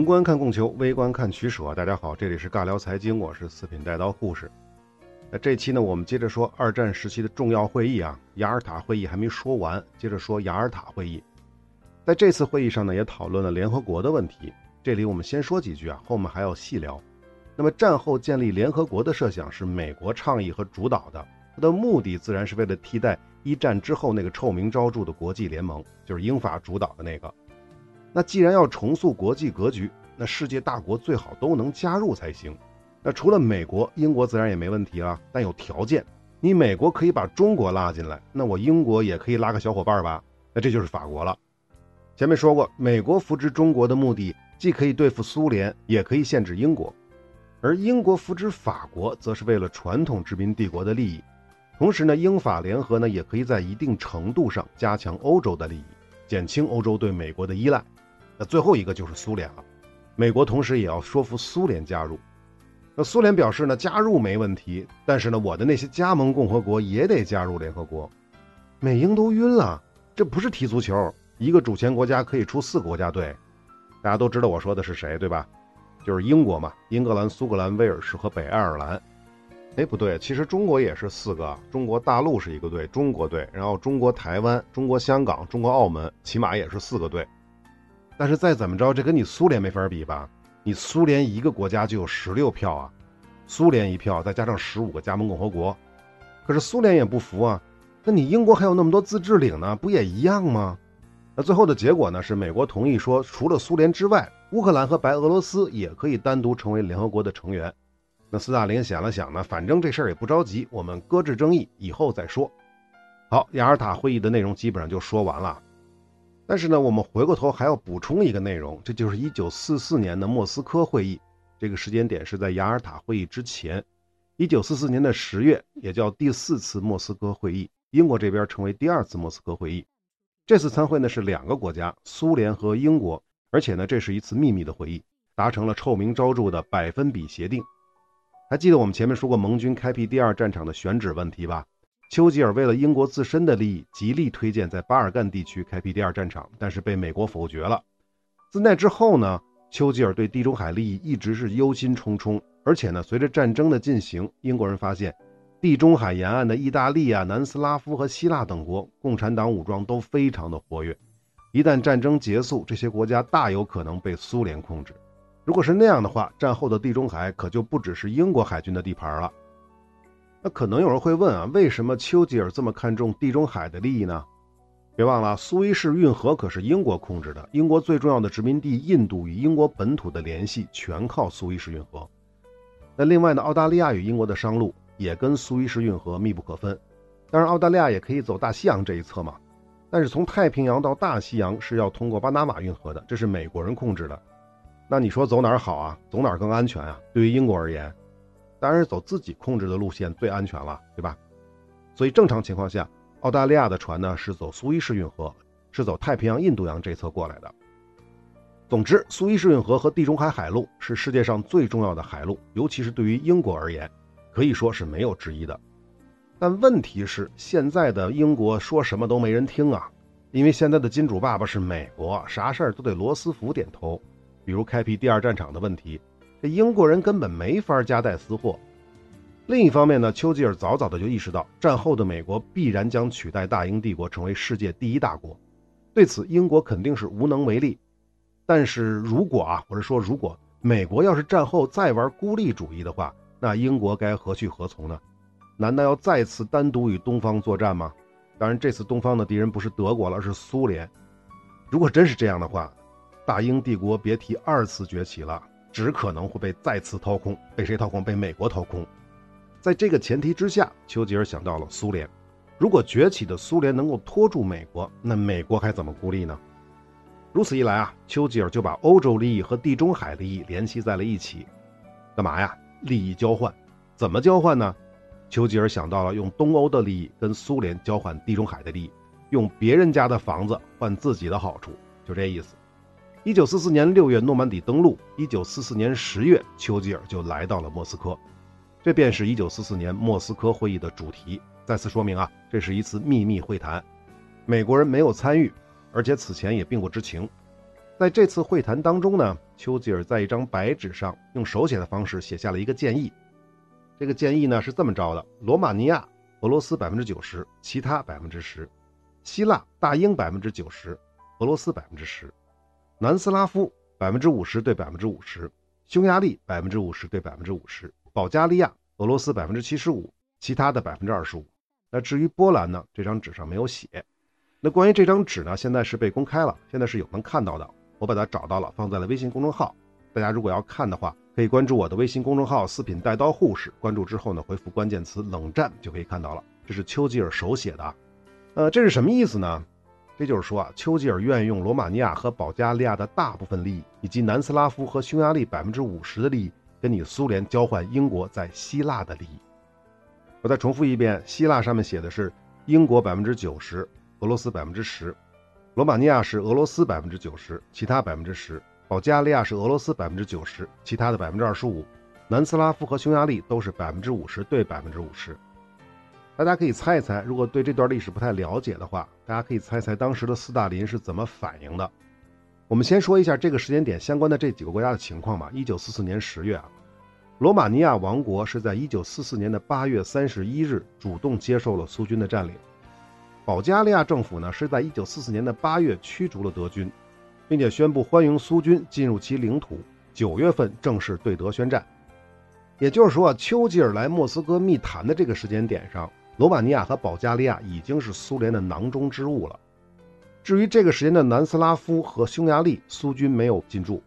宏观看供求，微观看取舍。大家好，这里是尬聊财经，我是四品带刀护士。那这期呢，我们接着说二战时期的重要会议啊，雅尔塔会议还没说完，接着说雅尔塔会议。在这次会议上呢，也讨论了联合国的问题。这里我们先说几句啊，后面还要细聊。那么战后建立联合国的设想是美国倡议和主导的，它的目的自然是为了替代一战之后那个臭名昭著的国际联盟，就是英法主导的那个。那既然要重塑国际格局，那世界大国最好都能加入才行。那除了美国，英国自然也没问题了，但有条件。你美国可以把中国拉进来，那我英国也可以拉个小伙伴吧？那这就是法国了。前面说过，美国扶植中国的目的，既可以对付苏联，也可以限制英国；而英国扶植法国，则是为了传统殖民帝国的利益。同时呢，英法联合呢，也可以在一定程度上加强欧洲的利益，减轻欧洲对美国的依赖。那最后一个就是苏联了，美国同时也要说服苏联加入。那苏联表示呢，加入没问题，但是呢，我的那些加盟共和国也得加入联合国。美英都晕了，这不是踢足球，一个主权国家可以出四个国家队。大家都知道我说的是谁，对吧？就是英国嘛，英格兰、苏格兰、威尔士和北爱尔兰。哎，不对，其实中国也是四个，中国大陆是一个队，中国队，然后中国台湾、中国香港、中国澳门，起码也是四个队。但是再怎么着，这跟你苏联没法比吧？你苏联一个国家就有十六票啊，苏联一票再加上十五个加盟共和国，可是苏联也不服啊。那你英国还有那么多自治领呢，不也一样吗？那最后的结果呢？是美国同意说，除了苏联之外，乌克兰和白俄罗斯也可以单独成为联合国的成员。那斯大林想了想呢，反正这事儿也不着急，我们搁置争议，以后再说。好，雅尔塔会议的内容基本上就说完了。但是呢，我们回过头还要补充一个内容，这就是1944年的莫斯科会议。这个时间点是在雅尔塔会议之前，1944年的十月，也叫第四次莫斯科会议。英国这边成为第二次莫斯科会议。这次参会呢是两个国家，苏联和英国，而且呢这是一次秘密的会议，达成了臭名昭著的百分比协定。还记得我们前面说过盟军开辟第二战场的选址问题吧？丘吉尔为了英国自身的利益，极力推荐在巴尔干地区开辟第二战场，但是被美国否决了。自那之后呢，丘吉尔对地中海利益一直是忧心忡忡。而且呢，随着战争的进行，英国人发现地中海沿岸的意大利啊、南斯拉夫和希腊等国共产党武装都非常的活跃。一旦战争结束，这些国家大有可能被苏联控制。如果是那样的话，战后的地中海可就不只是英国海军的地盘了。那可能有人会问啊，为什么丘吉尔这么看重地中海的利益呢？别忘了，苏伊士运河可是英国控制的，英国最重要的殖民地印度与英国本土的联系全靠苏伊士运河。那另外呢，澳大利亚与英国的商路也跟苏伊士运河密不可分。当然，澳大利亚也可以走大西洋这一侧嘛，但是从太平洋到大西洋是要通过巴拿马运河的，这是美国人控制的。那你说走哪儿好啊？走哪儿更安全啊？对于英国而言？当然是走自己控制的路线最安全了，对吧？所以正常情况下，澳大利亚的船呢是走苏伊士运河，是走太平洋、印度洋这侧过来的。总之，苏伊士运河和地中海海路是世界上最重要的海路，尤其是对于英国而言，可以说是没有之一的。但问题是，现在的英国说什么都没人听啊，因为现在的金主爸爸是美国，啥事儿都得罗斯福点头，比如开辟第二战场的问题。这英国人根本没法夹带私货。另一方面呢，丘吉尔早早的就意识到，战后的美国必然将取代大英帝国成为世界第一大国。对此，英国肯定是无能为力。但是如果啊，我是说，如果美国要是战后再玩孤立主义的话，那英国该何去何从呢？难道要再次单独与东方作战吗？当然，这次东方的敌人不是德国了，而是苏联。如果真是这样的话，大英帝国别提二次崛起了。只可能会被再次掏空，被谁掏空？被美国掏空。在这个前提之下，丘吉尔想到了苏联。如果崛起的苏联能够拖住美国，那美国还怎么孤立呢？如此一来啊，丘吉尔就把欧洲利益和地中海利益联系在了一起。干嘛呀？利益交换。怎么交换呢？丘吉尔想到了用东欧的利益跟苏联交换地中海的利益，用别人家的房子换自己的好处，就这意思。一九四四年六月，诺曼底登陆。一九四四年十月，丘吉尔就来到了莫斯科。这便是一九四四年莫斯科会议的主题。再次说明啊，这是一次秘密会谈，美国人没有参与，而且此前也并不知情。在这次会谈当中呢，丘吉尔在一张白纸上用手写的方式写下了一个建议。这个建议呢是这么着的：罗马尼亚、俄罗斯百分之九十，其他百分之十；希腊、大英百分之九十，俄罗斯百分之十；南斯拉夫百分之五十对百分之五十，匈牙利百分之五十对百分之五十，保加利亚、俄罗斯百分之七十五，其他的百分之二十五。那至于波兰呢，这张纸上没有写。那关于这张纸呢，现在是被公开了，现在是有能看到的。我把它找到了，放在了微信公众号。大家如果要看的话，可以关注我的微信公众号“四品带刀护士”。关注之后呢，回复关键词“冷战”就可以看到了。这是丘吉尔手写的，呃，这是什么意思呢？这就是说啊，丘吉尔愿意用罗马尼亚和保加利亚的大部分利益，以及南斯拉夫和匈牙利百分之五十的利益，跟你苏联交换英国在希腊的利益。我再重复一遍，希腊上面写的是英国百分之九十，俄罗斯百分之十。罗马尼亚是俄罗斯百分之九十，其他百分之十；保加利亚是俄罗斯百分之九十，其他的百分之二十五；南斯拉夫和匈牙利都是百分之五十对百分之五十。大家可以猜一猜，如果对这段历史不太了解的话，大家可以猜猜当时的斯大林是怎么反应的。我们先说一下这个时间点相关的这几个国家的情况吧。一九四四年十月啊，罗马尼亚王国是在一九四四年的八月三十一日主动接受了苏军的占领。保加利亚政府呢是在1944年的8月驱逐了德军，并且宣布欢迎苏军进入其领土。九月份正式对德宣战。也就是说，丘吉尔来莫斯科密谈的这个时间点上，罗马尼亚和保加利亚已经是苏联的囊中之物了。至于这个时间的南斯拉夫和匈牙利，苏军没有进驻。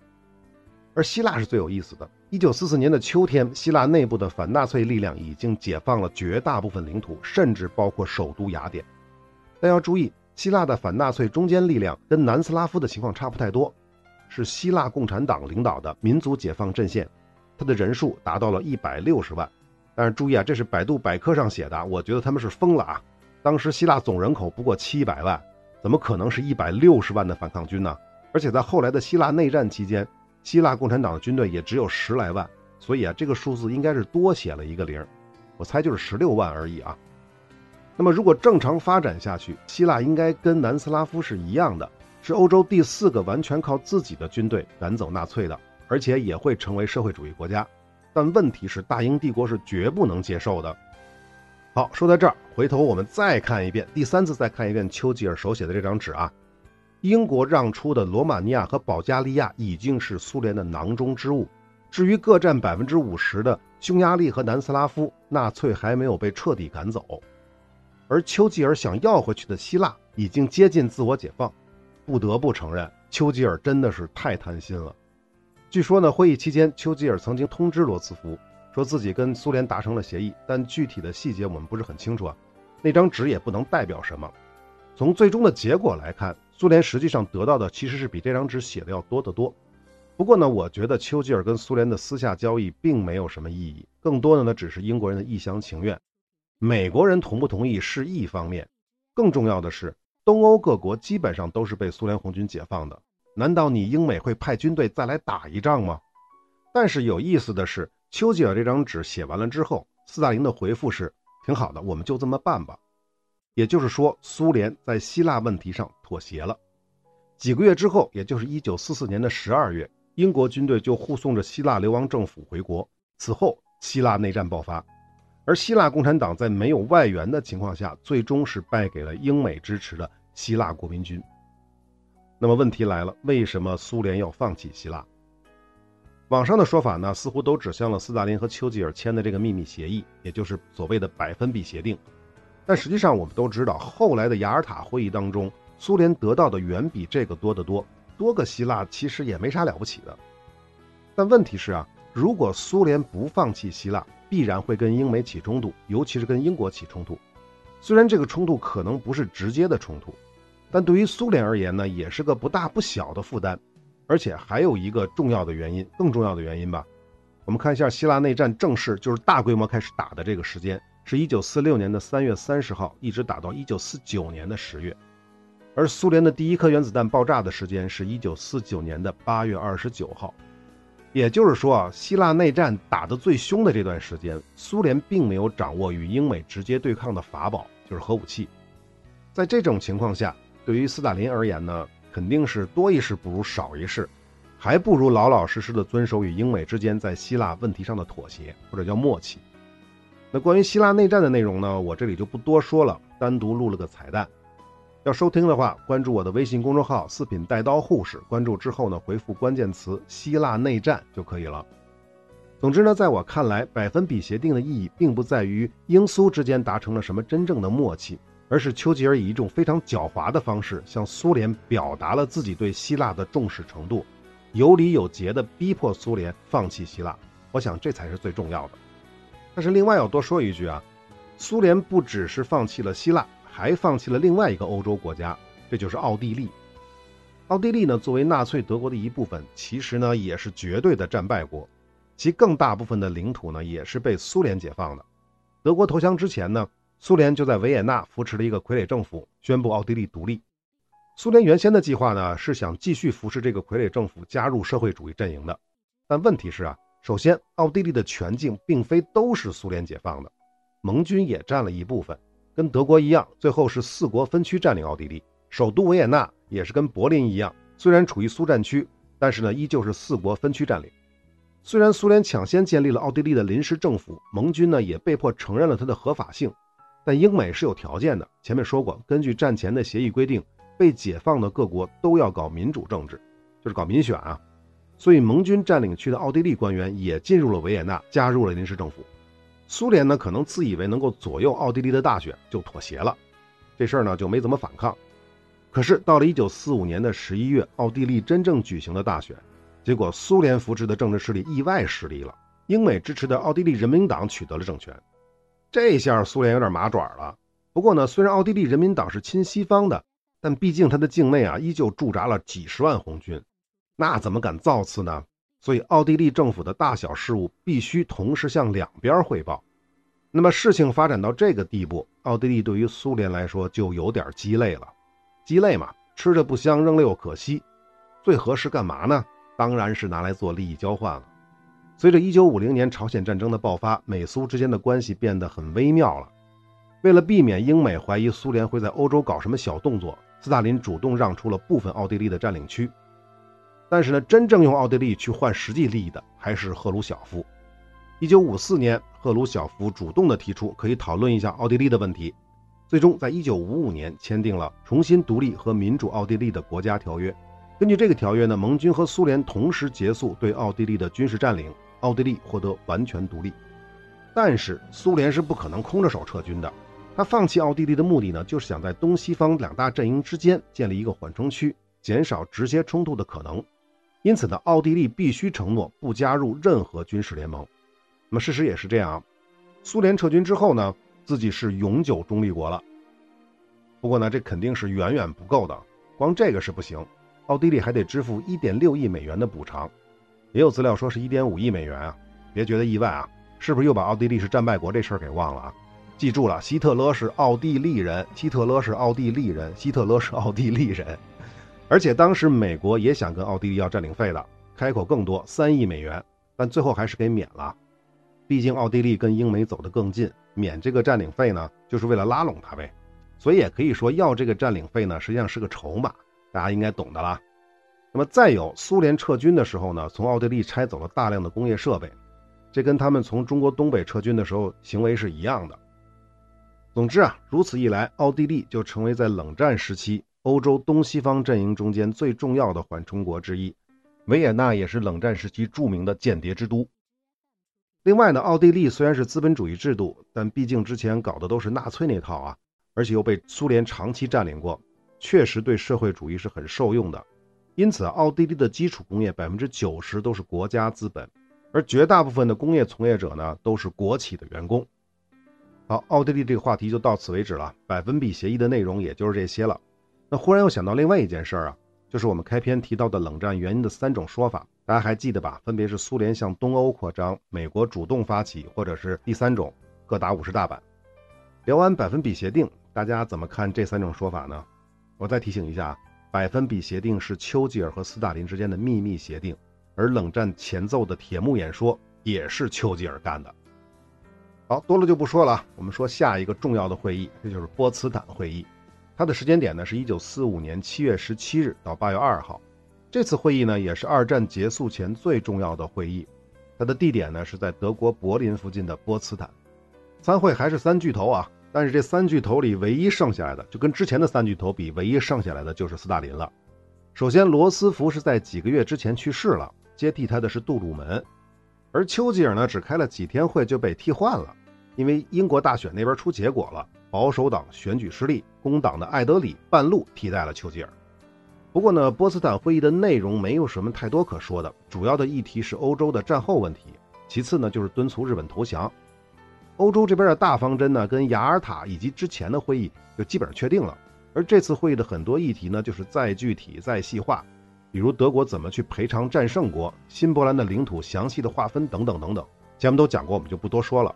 而希腊是最有意思的。1944年的秋天，希腊内部的反纳粹力量已经解放了绝大部分领土，甚至包括首都雅典。但要注意，希腊的反纳粹中间力量跟南斯拉夫的情况差不太多，是希腊共产党领导的民族解放阵线，它的人数达到了一百六十万。但是注意啊，这是百度百科上写的，我觉得他们是疯了啊！当时希腊总人口不过七百万，怎么可能是一百六十万的反抗军呢？而且在后来的希腊内战期间，希腊共产党的军队也只有十来万，所以啊，这个数字应该是多写了一个零，我猜就是十六万而已啊。那么，如果正常发展下去，希腊应该跟南斯拉夫是一样的，是欧洲第四个完全靠自己的军队赶走纳粹的，而且也会成为社会主义国家。但问题是，大英帝国是绝不能接受的。好，说到这儿，回头我们再看一遍，第三次再看一遍丘吉尔手写的这张纸啊。英国让出的罗马尼亚和保加利亚已经是苏联的囊中之物，至于各占百分之五十的匈牙利和南斯拉夫，纳粹还没有被彻底赶走。而丘吉尔想要回去的希腊已经接近自我解放，不得不承认，丘吉尔真的是太贪心了。据说呢，会议期间，丘吉尔曾经通知罗斯福，说自己跟苏联达成了协议，但具体的细节我们不是很清楚啊。那张纸也不能代表什么。从最终的结果来看，苏联实际上得到的其实是比这张纸写的要多得多。不过呢，我觉得丘吉尔跟苏联的私下交易并没有什么意义，更多的呢只是英国人的一厢情愿。美国人同不同意是一方面，更重要的是，东欧各国基本上都是被苏联红军解放的。难道你英美会派军队再来打一仗吗？但是有意思的是，丘吉尔这张纸写完了之后，斯大林的回复是：挺好的，我们就这么办吧。也就是说，苏联在希腊问题上妥协了。几个月之后，也就是1944年的12月，英国军队就护送着希腊流亡政府回国。此后，希腊内战爆发。而希腊共产党在没有外援的情况下，最终是败给了英美支持的希腊国民军。那么问题来了，为什么苏联要放弃希腊？网上的说法呢，似乎都指向了斯大林和丘吉尔签的这个秘密协议，也就是所谓的百分比协定。但实际上，我们都知道，后来的雅尔塔会议当中，苏联得到的远比这个多得多。多个希腊其实也没啥了不起的。但问题是啊，如果苏联不放弃希腊，必然会跟英美起冲突，尤其是跟英国起冲突。虽然这个冲突可能不是直接的冲突，但对于苏联而言呢，也是个不大不小的负担。而且还有一个重要的原因，更重要的原因吧。我们看一下希腊内战正式就是大规模开始打的这个时间，是一九四六年的三月三十号，一直打到一九四九年的十月。而苏联的第一颗原子弹爆炸的时间是一九四九年的八月二十九号。也就是说啊，希腊内战打得最凶的这段时间，苏联并没有掌握与英美直接对抗的法宝，就是核武器。在这种情况下，对于斯大林而言呢，肯定是多一事不如少一事，还不如老老实实的遵守与英美之间在希腊问题上的妥协，或者叫默契。那关于希腊内战的内容呢，我这里就不多说了，单独录了个彩蛋。要收听的话，关注我的微信公众号“四品带刀护士”，关注之后呢，回复关键词“希腊内战”就可以了。总之呢，在我看来，百分比协定的意义并不在于英苏之间达成了什么真正的默契，而是丘吉尔以一种非常狡猾的方式向苏联表达了自己对希腊的重视程度，有理有节地逼迫苏联放弃希腊。我想这才是最重要的。但是另外要多说一句啊，苏联不只是放弃了希腊。还放弃了另外一个欧洲国家，这就是奥地利。奥地利呢，作为纳粹德国的一部分，其实呢也是绝对的战败国，其更大部分的领土呢也是被苏联解放的。德国投降之前呢，苏联就在维也纳扶持了一个傀儡政府，宣布奥地利独立。苏联原先的计划呢是想继续扶持这个傀儡政府加入社会主义阵营的，但问题是啊，首先奥地利的全境并非都是苏联解放的，盟军也占了一部分。跟德国一样，最后是四国分区占领奥地利，首都维也纳也是跟柏林一样，虽然处于苏战区，但是呢依旧是四国分区占领。虽然苏联抢先建立了奥地利的临时政府，盟军呢也被迫承认了它的合法性，但英美是有条件的。前面说过，根据战前的协议规定，被解放的各国都要搞民主政治，就是搞民选啊。所以盟军占领区的奥地利官员也进入了维也纳，加入了临时政府。苏联呢，可能自以为能够左右奥地利的大选，就妥协了。这事儿呢，就没怎么反抗。可是到了1945年的11月，奥地利真正举行了大选，结果苏联扶持的政治势力意外失利了，英美支持的奥地利人民党取得了政权。这下苏联有点麻爪了。不过呢，虽然奥地利人民党是亲西方的，但毕竟它的境内啊，依旧驻扎了几十万红军，那怎么敢造次呢？所以，奥地利政府的大小事务必须同时向两边汇报。那么，事情发展到这个地步，奥地利对于苏联来说就有点鸡肋了。鸡肋嘛，吃着不香，扔了又可惜，最合适干嘛呢？当然是拿来做利益交换了。随着1950年朝鲜战争的爆发，美苏之间的关系变得很微妙了。为了避免英美怀疑苏联会在欧洲搞什么小动作，斯大林主动让出了部分奥地利的占领区。但是呢，真正用奥地利去换实际利益的还是赫鲁晓夫。一九五四年，赫鲁晓夫主动的提出可以讨论一下奥地利的问题，最终在一九五五年签订了重新独立和民主奥地利的国家条约。根据这个条约呢，盟军和苏联同时结束对奥地利的军事占领，奥地利获得完全独立。但是苏联是不可能空着手撤军的，他放弃奥地利的目的呢，就是想在东西方两大阵营之间建立一个缓冲区，减少直接冲突的可能。因此呢，奥地利必须承诺不加入任何军事联盟。那么事实也是这样，苏联撤军之后呢，自己是永久中立国了。不过呢，这肯定是远远不够的，光这个是不行，奥地利还得支付1.6亿美元的补偿，也有资料说是1.5亿美元啊。别觉得意外啊，是不是又把奥地利是战败国这事儿给忘了啊？记住了，希特勒是奥地利人，希特勒是奥地利人，希特勒是奥地利人。而且当时美国也想跟奥地利要占领费的，开口更多三亿美元，但最后还是给免了。毕竟奥地利跟英美走得更近，免这个占领费呢，就是为了拉拢他呗。所以也可以说要这个占领费呢，实际上是个筹码，大家应该懂的啦。那么再有，苏联撤军的时候呢，从奥地利拆走了大量的工业设备，这跟他们从中国东北撤军的时候行为是一样的。总之啊，如此一来，奥地利就成为在冷战时期。欧洲东西方阵营中间最重要的缓冲国之一，维也纳也是冷战时期著名的间谍之都。另外呢，奥地利虽然是资本主义制度，但毕竟之前搞的都是纳粹那套啊，而且又被苏联长期占领过，确实对社会主义是很受用的。因此，奥地利的基础工业百分之九十都是国家资本，而绝大部分的工业从业者呢都是国企的员工。好，奥地利这个话题就到此为止了，百分比协议的内容也就是这些了。那忽然又想到另外一件事儿啊，就是我们开篇提到的冷战原因的三种说法，大家还记得吧？分别是苏联向东欧扩张、美国主动发起，或者是第三种各打五十大板。聊完百分比协定，大家怎么看这三种说法呢？我再提醒一下，百分比协定是丘吉尔和斯大林之间的秘密协定，而冷战前奏的铁幕演说也是丘吉尔干的。好多了就不说了，我们说下一个重要的会议，这就是波茨坦会议。它的时间点呢是一九四五年七月十七日到八月二号。这次会议呢也是二战结束前最重要的会议。它的地点呢是在德国柏林附近的波茨坦。参会还是三巨头啊，但是这三巨头里唯一剩下来的，就跟之前的三巨头比，唯一剩下来的就是斯大林了。首先，罗斯福是在几个月之前去世了，接替他的是杜鲁门，而丘吉尔呢只开了几天会就被替换了，因为英国大选那边出结果了，保守党选举失利，工党的艾德里半路替代了丘吉尔。不过呢，波茨坦会议的内容没有什么太多可说的，主要的议题是欧洲的战后问题，其次呢就是敦促日本投降。欧洲这边的大方针呢，跟雅尔塔以及之前的会议就基本上确定了。而这次会议的很多议题呢，就是再具体、再细化，比如德国怎么去赔偿战胜国、新波兰的领土详细的划分等等等等，前面都讲过，我们就不多说了。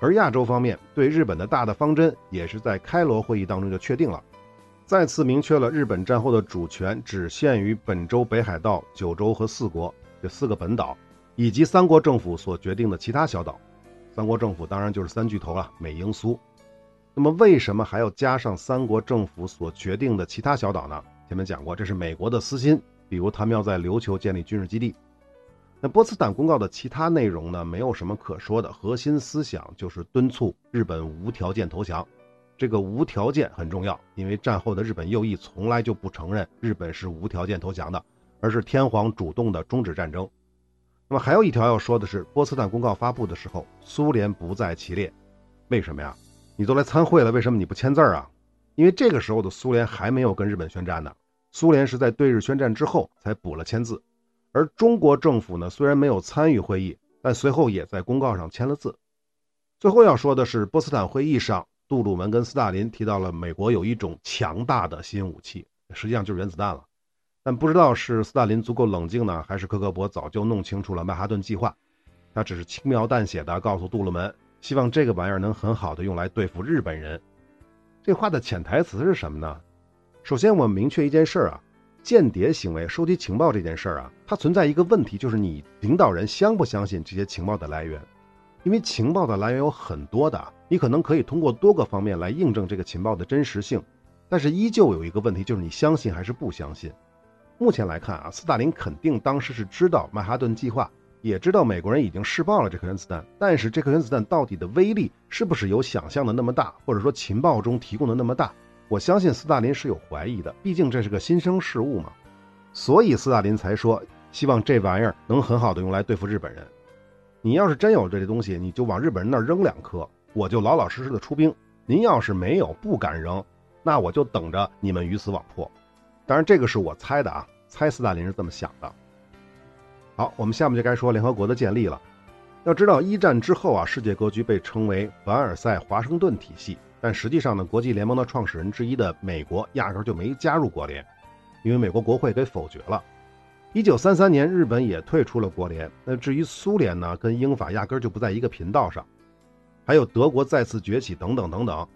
而亚洲方面对日本的大的方针，也是在开罗会议当中就确定了，再次明确了日本战后的主权只限于本州、北海道、九州和四国这四个本岛，以及三国政府所决定的其他小岛。三国政府当然就是三巨头了，美英苏。那么为什么还要加上三国政府所决定的其他小岛呢？前面讲过，这是美国的私心，比如他们要在琉球建立军事基地。那波茨坦公告的其他内容呢？没有什么可说的，核心思想就是敦促日本无条件投降。这个无条件很重要，因为战后的日本右翼从来就不承认日本是无条件投降的，而是天皇主动的终止战争。那么还有一条要说的是，波茨坦公告发布的时候，苏联不在其列，为什么呀？你都来参会了，为什么你不签字啊？因为这个时候的苏联还没有跟日本宣战呢，苏联是在对日宣战之后才补了签字，而中国政府呢，虽然没有参与会议，但随后也在公告上签了字。最后要说的是，波茨坦会议上，杜鲁门跟斯大林提到了美国有一种强大的新武器，实际上就是原子弹了。但不知道是斯大林足够冷静呢，还是克格勃早就弄清楚了曼哈顿计划。他只是轻描淡写的告诉杜鲁门，希望这个玩意儿能很好的用来对付日本人。这话的潜台词是什么呢？首先，我们明确一件事儿啊，间谍行为、收集情报这件事儿啊，它存在一个问题，就是你领导人相不相信这些情报的来源？因为情报的来源有很多的，你可能可以通过多个方面来印证这个情报的真实性，但是依旧有一个问题，就是你相信还是不相信？目前来看啊，斯大林肯定当时是知道曼哈顿计划，也知道美国人已经试爆了这颗原子弹，但是这颗原子弹到底的威力是不是有想象的那么大，或者说情报中提供的那么大？我相信斯大林是有怀疑的，毕竟这是个新生事物嘛。所以斯大林才说希望这玩意儿能很好的用来对付日本人。你要是真有这些东西，你就往日本人那儿扔两颗，我就老老实实的出兵。您要是没有，不敢扔，那我就等着你们鱼死网破。当然，这个是我猜的啊，猜斯大林是这么想的。好，我们下面就该说联合国的建立了。要知道，一战之后啊，世界格局被称为凡尔赛华盛顿体系，但实际上呢，国际联盟的创始人之一的美国压根就没加入国联，因为美国国会给否决了。一九三三年，日本也退出了国联。那至于苏联呢，跟英法压根就不在一个频道上。还有德国再次崛起等等等等，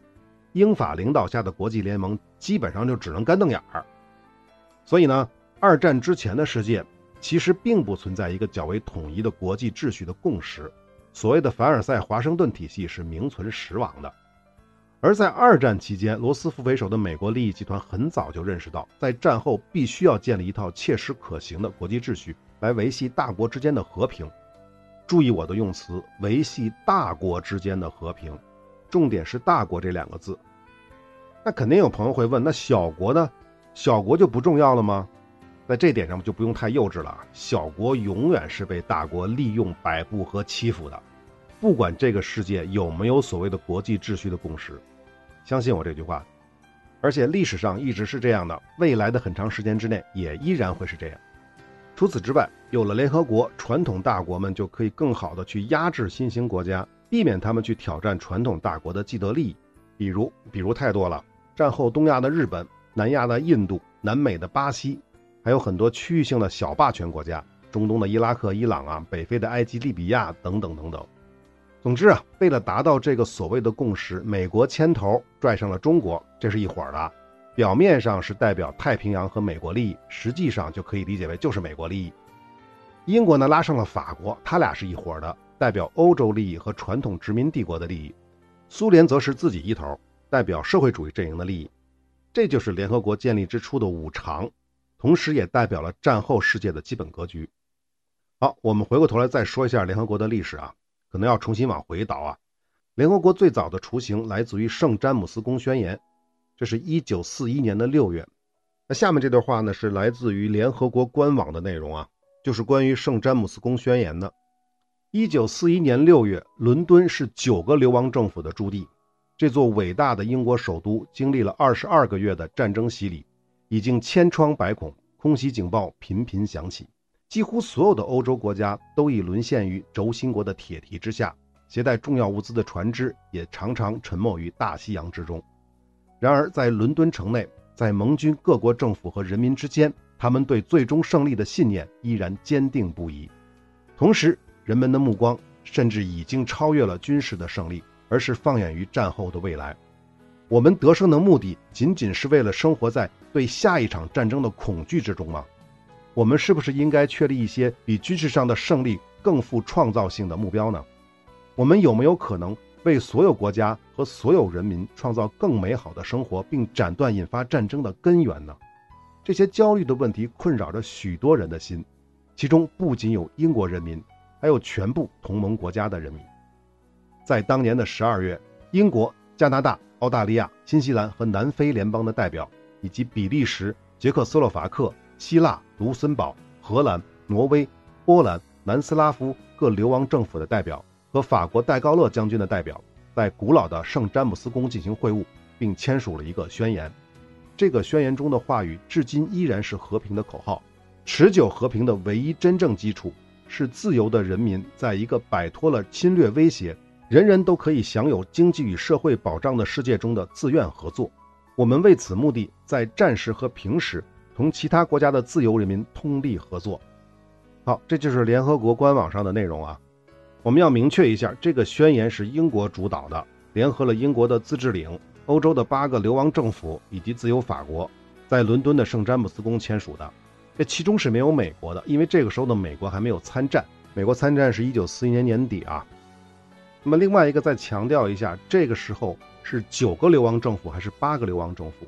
英法领导下的国际联盟基本上就只能干瞪眼儿。所以呢，二战之前的世界其实并不存在一个较为统一的国际秩序的共识。所谓的凡尔赛华盛顿体系是名存实亡的。而在二战期间，罗斯福为首的美国利益集团很早就认识到，在战后必须要建立一套切实可行的国际秩序，来维系大国之间的和平。注意我的用词，维系大国之间的和平，重点是“大国”这两个字。那肯定有朋友会问，那小国呢？小国就不重要了吗？在这点上就不用太幼稚了。小国永远是被大国利用、摆布和欺负的，不管这个世界有没有所谓的国际秩序的共识，相信我这句话。而且历史上一直是这样的，未来的很长时间之内也依然会是这样。除此之外，有了联合国，传统大国们就可以更好的去压制新兴国家，避免他们去挑战传统大国的既得利益。比如，比如太多了，战后东亚的日本。南亚的印度、南美的巴西，还有很多区域性的小霸权国家，中东的伊拉克、伊朗啊，北非的埃及、利比亚等等等等。总之啊，为了达到这个所谓的共识，美国牵头拽上了中国，这是一伙的。表面上是代表太平洋和美国利益，实际上就可以理解为就是美国利益。英国呢拉上了法国，他俩是一伙的，代表欧洲利益和传统殖民帝国的利益。苏联则是自己一头，代表社会主义阵营的利益。这就是联合国建立之初的五常，同时也代表了战后世界的基本格局。好，我们回过头来再说一下联合国的历史啊，可能要重新往回倒啊。联合国最早的雏形来自于圣詹姆斯宫宣言，这是一九四一年的六月。那下面这段话呢，是来自于联合国官网的内容啊，就是关于圣詹姆斯宫宣言的。一九四一年六月，伦敦是九个流亡政府的驻地。这座伟大的英国首都经历了二十二个月的战争洗礼，已经千疮百孔，空袭警报频频响起，几乎所有的欧洲国家都已沦陷于轴心国的铁蹄之下。携带重要物资的船只也常常沉没于大西洋之中。然而，在伦敦城内，在盟军各国政府和人民之间，他们对最终胜利的信念依然坚定不移。同时，人们的目光甚至已经超越了军事的胜利，而是放眼于战后的未来。我们得胜的目的仅仅是为了生活在对下一场战争的恐惧之中吗？我们是不是应该确立一些比军事上的胜利更富创造性的目标呢？我们有没有可能为所有国家和所有人民创造更美好的生活，并斩断引发战争的根源呢？这些焦虑的问题困扰着许多人的心，其中不仅有英国人民，还有全部同盟国家的人民。在当年的十二月，英国、加拿大、澳大利亚、新西兰和南非联邦的代表，以及比利时、捷克斯洛伐克、希腊、卢森堡、荷兰、挪威、波兰、南斯拉夫各流亡政府的代表。和法国戴高乐将军的代表在古老的圣詹姆斯宫进行会晤，并签署了一个宣言。这个宣言中的话语至今依然是和平的口号。持久和平的唯一真正基础是自由的人民在一个摆脱了侵略威胁、人人都可以享有经济与社会保障的世界中的自愿合作。我们为此目的在战时和平时同其他国家的自由人民通力合作。好，这就是联合国官网上的内容啊。我们要明确一下，这个宣言是英国主导的，联合了英国的自治领、欧洲的八个流亡政府以及自由法国，在伦敦的圣詹姆斯宫签署的。这其中是没有美国的，因为这个时候的美国还没有参战。美国参战是一九四一年年底啊。那么另外一个再强调一下，这个时候是九个流亡政府还是八个流亡政府？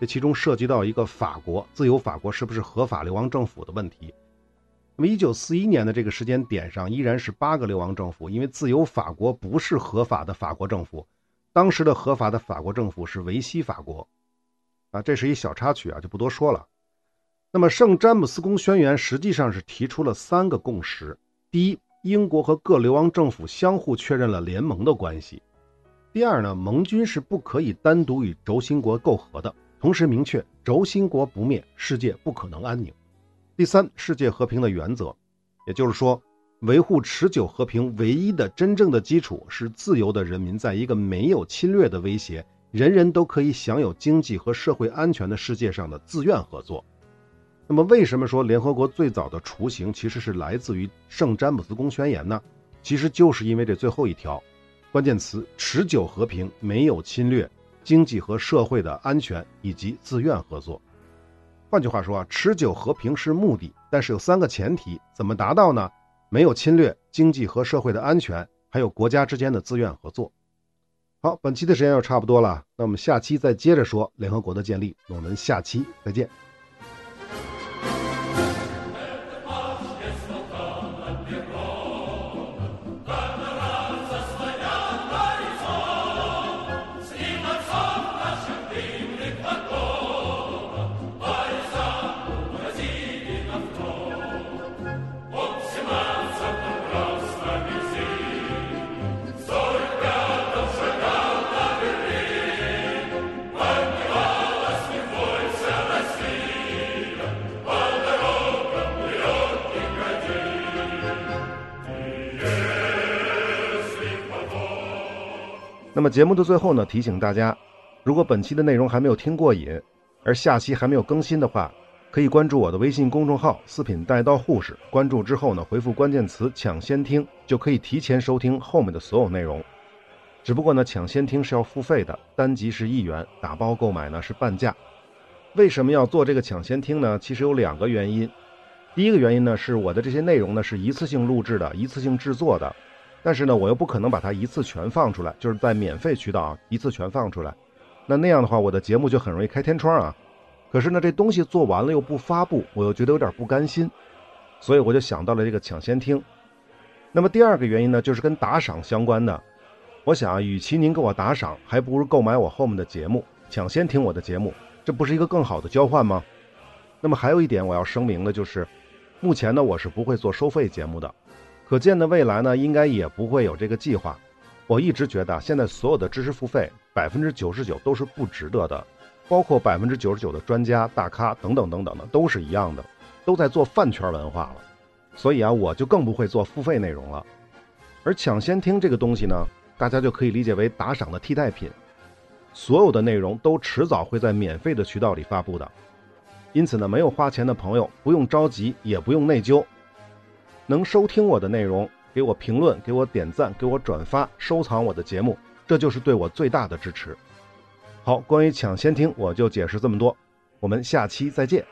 这其中涉及到一个法国自由法国是不是合法流亡政府的问题。那么，一九四一年的这个时间点上，依然是八个流亡政府，因为自由法国不是合法的法国政府，当时的合法的法国政府是维希法国，啊，这是一小插曲啊，就不多说了。那么，圣詹姆斯宫宣言实际上是提出了三个共识：第一，英国和各流亡政府相互确认了联盟的关系；第二呢，盟军是不可以单独与轴心国媾和的，同时明确轴心国不灭，世界不可能安宁。第三，世界和平的原则，也就是说，维护持久和平唯一的真正的基础是自由的人民在一个没有侵略的威胁、人人都可以享有经济和社会安全的世界上的自愿合作。那么，为什么说联合国最早的雏形其实是来自于圣詹姆斯宫宣言呢？其实就是因为这最后一条，关键词：持久和平、没有侵略、经济和社会的安全以及自愿合作。换句话说啊，持久和平是目的，但是有三个前提，怎么达到呢？没有侵略，经济和社会的安全，还有国家之间的自愿合作。好，本期的时间又差不多了，那我们下期再接着说联合国的建立。我们下期再见。那么节目的最后呢，提醒大家，如果本期的内容还没有听过瘾，而下期还没有更新的话，可以关注我的微信公众号“四品带刀护士”。关注之后呢，回复关键词“抢先听”，就可以提前收听后面的所有内容。只不过呢，抢先听是要付费的，单集是一元，打包购买呢是半价。为什么要做这个抢先听呢？其实有两个原因。第一个原因呢，是我的这些内容呢是一次性录制的，一次性制作的。但是呢，我又不可能把它一次全放出来，就是在免费渠道啊，一次全放出来。那那样的话，我的节目就很容易开天窗啊。可是呢，这东西做完了又不发布，我又觉得有点不甘心，所以我就想到了这个抢先听。那么第二个原因呢，就是跟打赏相关的。我想啊，与其您给我打赏，还不如购买我后面的节目，抢先听我的节目，这不是一个更好的交换吗？那么还有一点我要声明的就是，目前呢我是不会做收费节目的，可见的未来呢应该也不会有这个计划。我一直觉得现在所有的知识付费，百分之九十九都是不值得的。包括百分之九十九的专家、大咖等等等等的，都是一样的，都在做饭圈文化了。所以啊，我就更不会做付费内容了。而抢先听这个东西呢，大家就可以理解为打赏的替代品。所有的内容都迟早会在免费的渠道里发布的，因此呢，没有花钱的朋友不用着急，也不用内疚。能收听我的内容，给我评论，给我点赞，给我转发，收藏我的节目，这就是对我最大的支持。好，关于抢先听，我就解释这么多，我们下期再见。